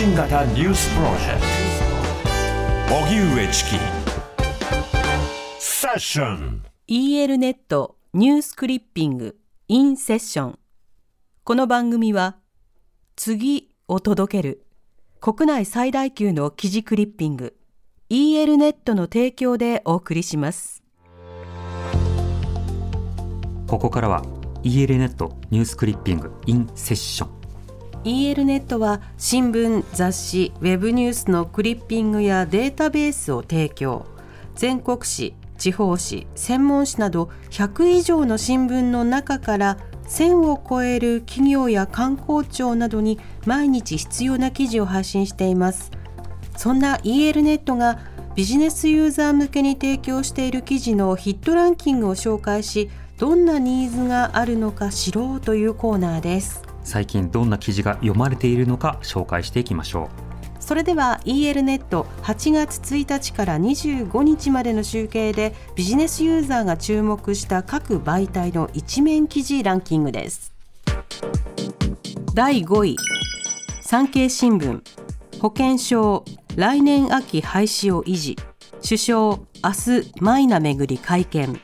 信型ニュースプロジェクト。荻上チキ。セッション。EL ネットニュースクリッピングインセッション。この番組は次を届ける国内最大級の記事クリッピング EL ネットの提供でお送りします。ここからは EL ネットニュースクリッピングインセッション EL ネットは新聞雑誌ウェブニュースのクリッピングやデータベースを提供。全国紙地方紙専門紙など100以上の新聞の中から1000を超える企業や観光庁などに毎日必要な記事を配信しています。そんな EL ネットがビジネスユーザー向けに提供している記事のヒットランキングを紹介しどんなニーズがあるのか知ろうというコーナーです。最近どんな記事が読まれているのか紹介していきましょう。それでは EL ネット8月1日から25日までの集計でビジネスユーザーが注目した各媒体の一面記事ランキングです。第5位産経新聞。保険証来年秋廃止を維持。首相明日マイナ巡り会見。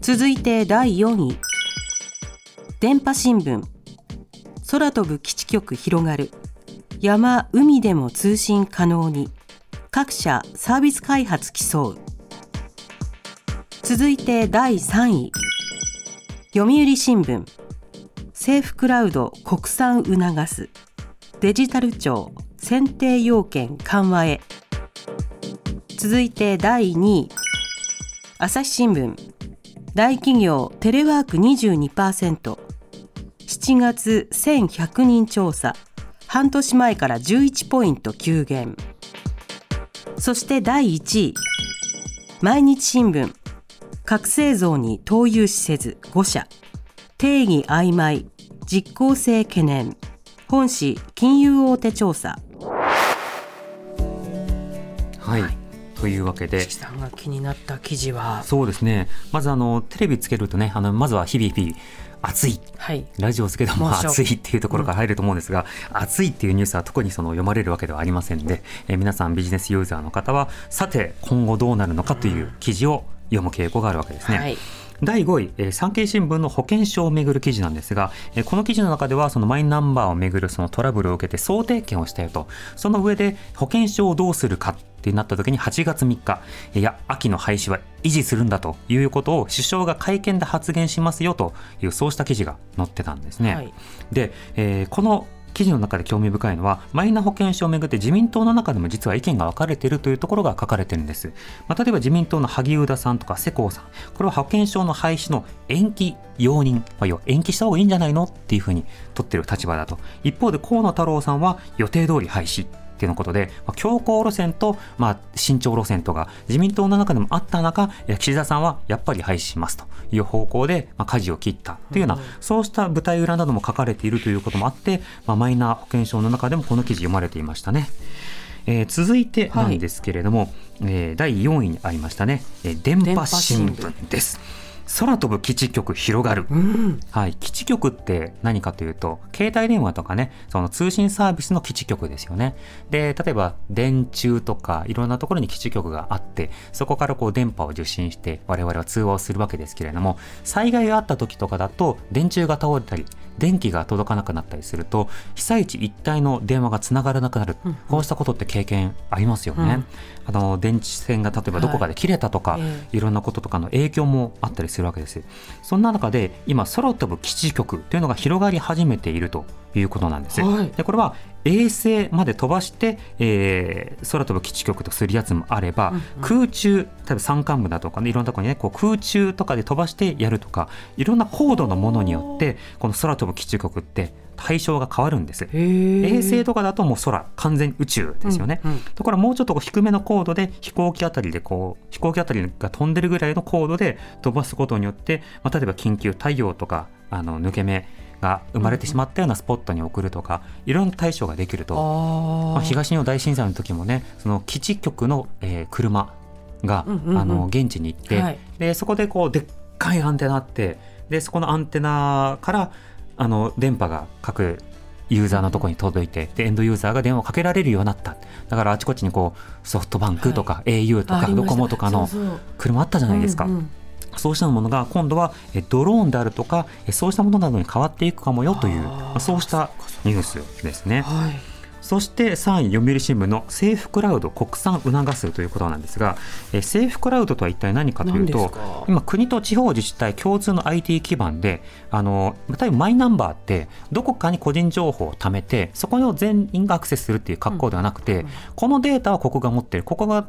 続いて第4位。電波新聞。空飛ぶ基地局広がる。山海でも通信可能に。各社サービス開発競う。続いて第3位。読売新聞。政府クラウド国産促す。デジタル庁。選定要件緩和へ。続いて第2位。朝日新聞。大企業テレワーク22% 22%7 月1100人調査。半年前から11ポイント急減。そして第1位。毎日新聞。核製造に投融資せず5社。定義曖昧。実効性懸念。本誌金融大手調査。はい、というわけで。さんが気になった記事は。そうですね。まずあのテレビつけるとねあのまずは日々日々暑い。はい。ラジオつけても猛暑。暑いっていうところから入ると思うんですが、暑いっていうニュースは特にその読まれるわけではありませんで、えー皆さんビジネスユーザーの方はさて今後どうなるのかという記事を読む傾向があるわけですね。はい。第5位、えー産経新聞の保険証をめぐる記事なんですが、えーこの記事の中ではそのマイナンバーをめぐるそのトラブルを受けて想定権をしたよと。その上で保険証をどうするかってなった時に8月3日いや秋の廃止は維持するんだということを首相が会見で発言しますよというそうした記事が載ってたんですね。はい。で、えーこの記事の中で興味深いのはマイナ保険証をめぐって自民党の中でも実は意見が分かれているというところが書かれてるんです、まあ、例えば自民党の萩生田さんとか世耕さん。これは保険証の廃止の延期容認、まあ、延期した方がいいんじゃないの？っていうふうに取ってる立場だと。一方で河野太郎さんは予定通り廃止っていうのことで、まあ強硬路線と、まあ、慎重路線とが自民党の中でもあった中、岸田さんはやっぱり廃止しますという方向で、まあ、舵を切ったというような、そうした舞台裏なども書かれているということもあって、まあ、マイナ保険証の中でもこの記事読まれていましたね。えー続いてなんですけれども、えー第4位にありましたね、えー電波新聞です。空飛ぶ基地局広がる、うん。はい、基地局って何かというと携帯電話とかねその通信サービスの基地局ですよね。で例えば電柱とかいろんなところに基地局があってそこからこう電波を受信して我々は通話をするわけですけれども災害があった時とかだと電柱が倒れたり電気が届かなくなったりすると被災地一帯の電話がつながらなくなる、うん。こうしたことって経験ありますよね、あの電池線が例えばどこかで切れたとか、はいえ。いろんなこととかの影響もあったりするわけです。そんな中で今空飛ぶ基地局というのが広がり始めているということなんです。はいでこれは衛星まで飛ばして、えー空飛ぶ基地局とするやつもあれば、うんうん空中例えば山間部だとかねいろんなところにねこう空中とかで飛ばしてやるとかいろんな高度のものによってこの空飛ぶ基地局って対象が変わるんです。衛星とかだともう空完全宇宙ですよね。うんうんところがもうちょっと低めの高度で飛行機あたりでこう飛行機あたりが飛んでるぐらいの高度で飛ばすことによって、まあ、例えば緊急太陽とかあの抜け目が生まれてしまったようなスポットに送るとか、いろんな対処ができると、あまあ、東日本大震災の時もねその基地局の、えー車が、うんあの現地に行って、はい。でそこでこうでっかいアンテナあってでそこのアンテナからあの電波が各ユーザーのところに届いてでエンドユーザーが電話をかけられるようになった。だからあちこちにこうソフトバンクとか au とかドコモとかの車あったじゃないですか。うんうんそうしたものが今度はえドローンであるとかえそうしたものなどに変わっていくかもよというそうしたニュースですね。はい。そして3位読売新聞の政府クラウド国産促すということなんですがえ政府クラウドとは一体何かというとか？今国と地方自治体共通の IT 基盤であの例えばマイナンバーってどこかに個人情報を貯めてそこを全員がアクセスするっていう格好ではなくて、うん。このデータはここが持ってるここが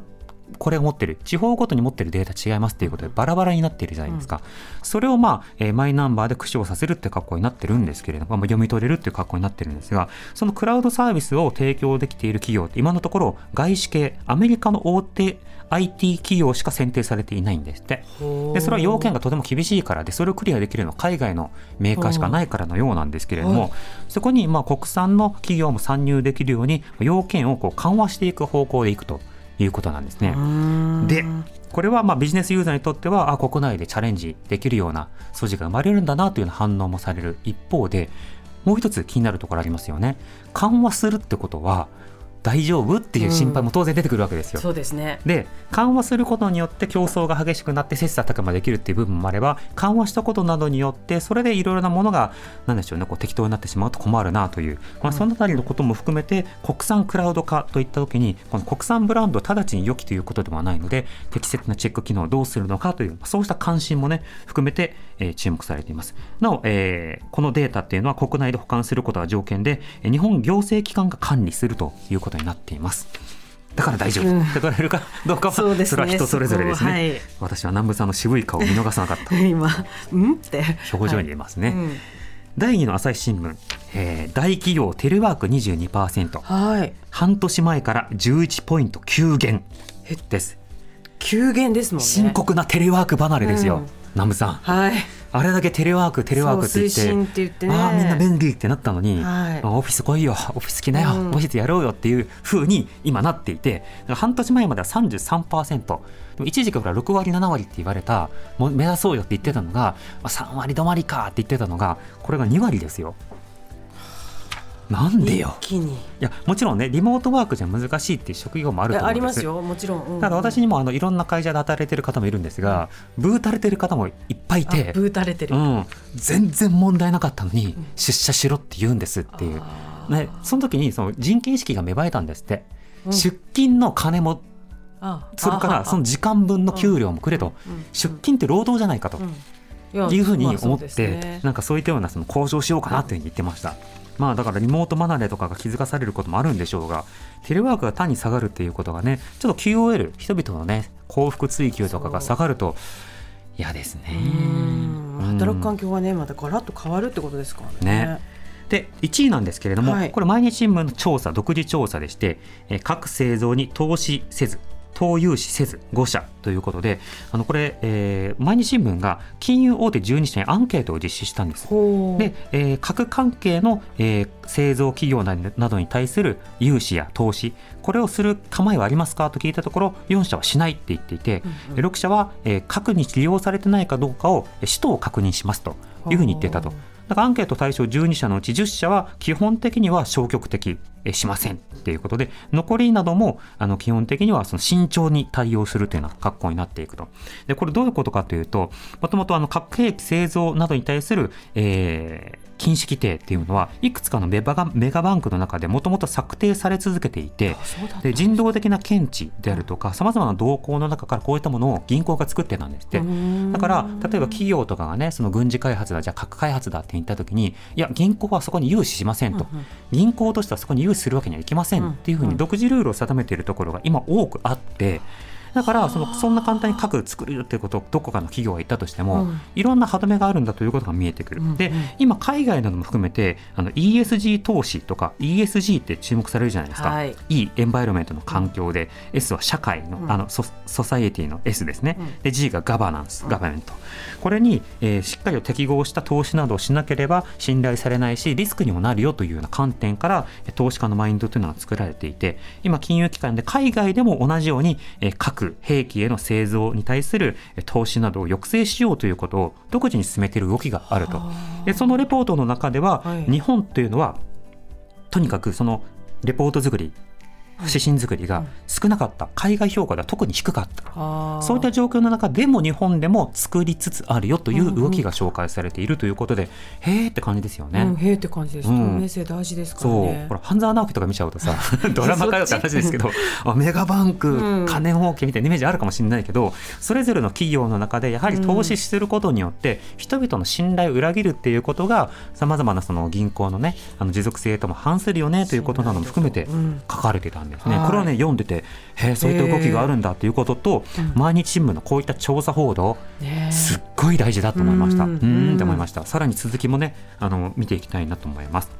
これが持ってる地方ごとに持ってるデータ違いますっていうことでバラバラになっているじゃないですか、それをまあ、えーマイナンバーで駆使をさせるって格好になってるんですけれども、まあ、読み取れるっていう格好になってるんですがそのクラウドサービスを提供できている企業って今のところ外資系アメリカの大手 IT 企業しか選定されていないんですって。でそれは要件がとても厳しいからでそれをクリアできるのは海外のメーカーしかないからのようなんですけれども、はい。そこにまあ国産の企業も参入できるように要件をこう緩和していく方向でいくということなんですね。でこれはまあビジネスユーザーにとってはあ国内でチャレンジできるような素地が生まれるんだなというような反応もされる一方でもう一つ気になるところありますよね。緩和するってことは大丈夫っていう心配も当然出てくるわけですよ。そうですね。で緩和することによって競争が激しくなって切磋琢磨できるっていう部分もあれば緩和したことなどによってそれでいろいろなものがなんでしょうねこう適当になってしまうと困るなという、まあ、そのあたりのことも含めて国産クラウド化といった時にこの国産ブランドを直ちに良きということではないので適切なチェック機能をどうするのかというそうした関心もね含めて、えー注目されています。なお、えーこのデータっていうのは国内で保管することが条件でえー日本行政機関が管理するということになっています。だから大丈夫。うん。って取れるかどうかはそうですね。れは人それぞれですね、はい。私は南部さんの渋い顔を見逃さなかった。今うんって。表情に出ますね、うん。第2の朝日新聞、えー大企業テレワーク22%はい。半年前から11ポイント急減です。急減ですもんね。深刻なテレワーク離れですよ、うん南部さん。はい。あれだけテレワークテレワークって言って。ってね。ああみんな便利ってなったのに、はい。あオフィス来いよ。オフィス来なよ、うん。オフィスやろうよっていう風に今なっていて。半年前までは33%でも一時期から6割7割って言われたもう目指そうよって言ってたのがまあ3割止まりかって言ってたのがこれが2割ですよなんでよ。いやもちろんねリモートワークじゃ難しいっていう職業もあると思うんです。ありますよ。もちろん、うん。ただ私にもあのいろんな会社で働いてる方もいるんですが、ブータれてる方もいっぱいいてあ、ブータれてる、うん、全然問題なかったのにうん。出社しろって言うんですっていう、ね、その時にその人件意識が芽生えたんですって、うん。出勤の金もあそれからその時間分の給料もくれと、うん。出勤って労働じゃないかというふうに思って、なんかそういったようなその交渉しようかなというふうに言ってました。まあだからリモート離れとかが気づかされることもあるんでしょうがテレワークが単に下がるっていうことがねちょっと QOL 人々のね幸福追求とかが下がると嫌ですね。働く環境がねまたガラッと変わるってことですからね。ね。で1位なんですけれども、はい。これ毎日新聞の調査独自調査でして、えー各製造に投資せず投融資せず5社ということであのこれ、えー毎日新聞が金融大手12社にアンケートを実施したんです。で、えー各関係の、えー製造企業ななどに対する融資や投資これをする構えはありますかと聞いたところ4社はしないって言っていて、うんうん6社は、えー各に利用されてないかどうかをえー使途を確認しますというふうに言っていたと。だからアンケート対象12社のうち10社は基本的には消極的えーしませんっていうことで残りなどもあの基本的にはその慎重に対応するというような格好になっていくと。でこれどういうことかというともともとあの核兵器製造などに対する、えー禁止規定っていうのはいくつかのメガバメガバンクの中でもともと策定され続けていてで人道的な見地であるとかさまざまな動向の中からこういったものを銀行が作ってたんですって。だから例えば企業とかがねその軍事開発だじゃあ核開発だって言った時にいや銀行はそこに融資しませんと、うんうん銀行としてはそこに融資するわけにはいきませんうんっていうふうに独自ルールを定めているところが今多くあってだからそのそんな簡単に核作るっていうことをどこかの企業が言ったとしても、うん。いろんな歯止めがあるんだということが見えてくる。うんうん。で今海外なども含めてあの ESG 投資とか ESG って注目されるじゃないですか。はい。いいエンバイロメントの環境で、S は社会の,、うん。あのソソサイエティの S ですね、うん。で G がガバナンス、うん。ガバメント。これに、えーしっかりと適合した投資などをしなければ信頼されないしリスクにもなるよというような観点からえー投資家のマインドというのが作られていて今金融機関で海外でも同じように、えー核兵器への製造に対するえー投資などを抑制しようということを独自に進めている動きがあると。でそのレポートの中では、はい日本というのはとにかくそのレポート作り指針作りが少なかった。海外評価では特に低かった。そういった状況の中でも日本でも作りつつあるよという動きが紹介されているということで、うんうん、へーって感じですよね。うん、へーって感じです。透明性大事ですからね。そう、ほら半沢直樹とか見ちゃうとさ、ドラマかよって話ですけど、メガバンク、金儲けみたいなイメージあるかもしれないけど、それぞれの企業の中でやはり投資することによって、人々の信頼を裏切るっていうことがさまざまなその銀行のねあの持続性とも反するよねということなども含めて書かれていたんですね。これはね読んでてへえそういった動きがあるんだということと、毎日新聞のこういった調査報道、すっごい大事だと思いました。うん。って思いました。さらに続きもねあの見ていきたいなと思います。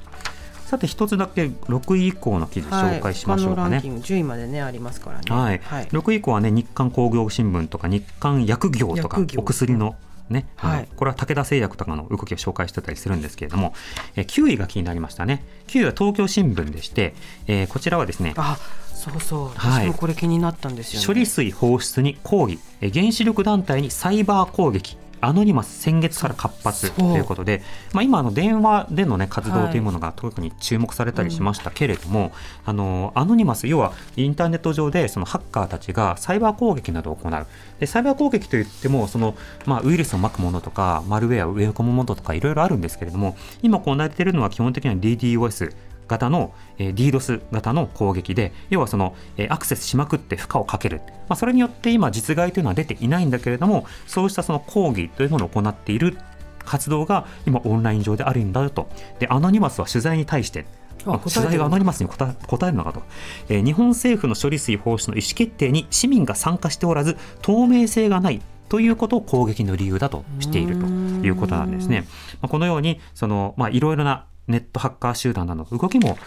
さて一つだけ6位以降の記事紹介しましょうかね。はい、10位までねありますからね。はい。はい、6位以降はね日刊工業新聞とか日刊薬業とかお薬のね、はい、これは武田製薬とかの動きを紹介してたりするんですけれども、え9位が気になりましたね。9位は東京新聞でして、えー、こちらはですねあそうそう、私もこれ気になったんですよ、ね、処理水放出に抗議。原子力団体にサイバー攻撃アノニマス先月から活発ということで、まあ、今あの電話での、ね、活動というものが特に注目されたりしましたけれども、はいうん、あのアノニマス要はインターネット上でそのハッカーたちがサイバー攻撃などを行う。でサイバー攻撃といってもその、まあ、ウイルスをまくものとかマルウェアを植え込むものとかいろいろあるんですけれども今行われているのは基本的には DDoS 型の、えー、DDoS 型の攻撃で要はその、えー、アクセスしまくって負荷をかける、まあ、それによって今実害というのは出ていないんだけれどもそうしたその抗議というものを行っている活動が今オンライン上であるんだと。でアノニマスは取材に対して取材がアノニマスに答えるのかと、えー、日本政府の処理水放出の意思決定に市民が参加しておらず透明性がないということを攻撃の理由だとしているということなんですね。まあ、このようにその、まあ、いろいろなネットハッカー集団などの動きも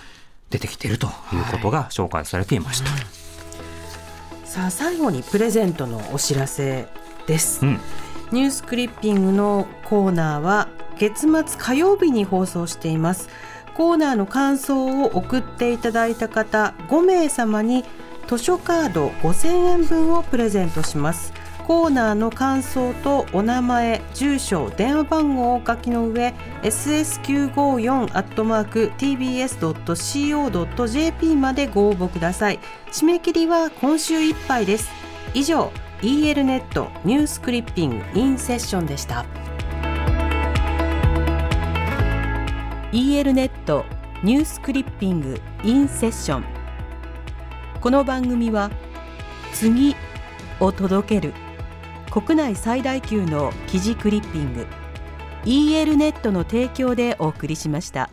出てきているということが紹介されていました、はい、さあ最後にプレゼントのお知らせです、うん、ニュースクリッピングのコーナーは月末火曜日に放送しています。コーナーの感想を送っていただいた方5名様に図書カード5000円分をプレゼントしますコーナーの感想とお名前住所電話番号をお書きの上 ss954-tbs.co.jp までご応募ください。締め切りは今週いっぱいです。以上 EL ネットニュースクリッピングインセッションでした。EL ネットニュースクリッピングインセッション。この番組は次を届ける。国内最大級の記事クリッピング EL ネットの提供でお送りしました。